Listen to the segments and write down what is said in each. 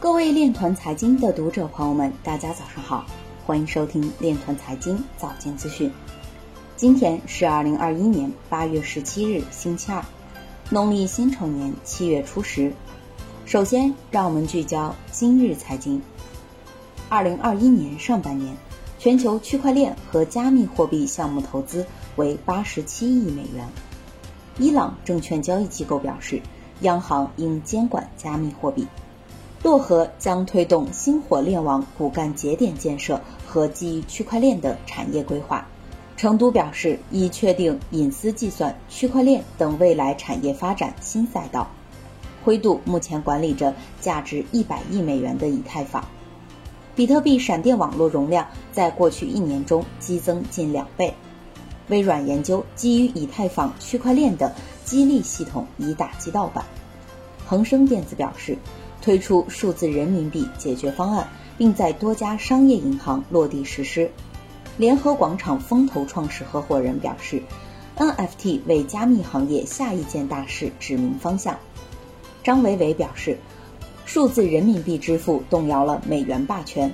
各位链团财经的读者朋友们，大家早上好，欢迎收听链团财经早间资讯。今天是二零二一年八月十七日，星期二，农历辛丑年七月初十。首先，让我们聚焦今日财经。二零二一年上半年，全球区块链和加密货币项目投资为八十七亿美元。伊朗证券交易机构表示，央行应监管加密货币。漯河将推动星火链网骨干节点建设和基于区块链的产业规划。成都表示已确定隐私计算、区块链等未来产业发展新赛道。灰度目前管理着价值一百亿美元的以太坊。比特币闪电网络容量在过去一年中激增近两倍。微软研究基于以太坊区块链的激励系统，以打击盗版。恒生电子表示。推出数字人民币解决方案，并在多家商业银行落地实施。联合广场风投创始合伙人表示，NFT 为加密行业下一件大事指明方向。张维维表示，数字人民币支付动摇了美元霸权。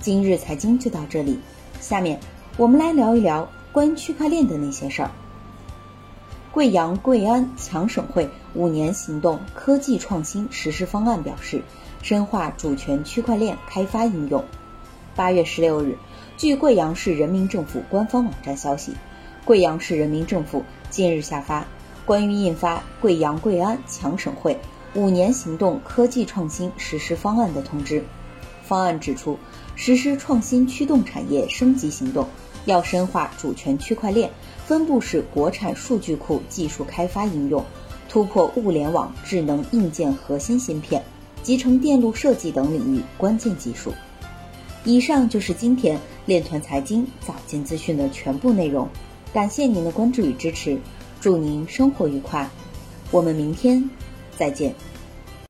今日财经就到这里，下面我们来聊一聊关于区块链的那些事儿。贵阳贵安强省会五年行动科技创新实施方案表示，深化主权区块链开发应用。八月十六日，据贵阳市人民政府官方网站消息，贵阳市人民政府近日下发关于印发贵阳贵安强省会五年行动科技创新实施方案的通知。方案指出，实施创新驱动产业升级行动。要深化主权区块链、分布式国产数据库技术开发应用，突破物联网、智能硬件核心芯片、集成电路设计等领域关键技术。以上就是今天链团财经早间资讯的全部内容，感谢您的关注与支持，祝您生活愉快，我们明天再见。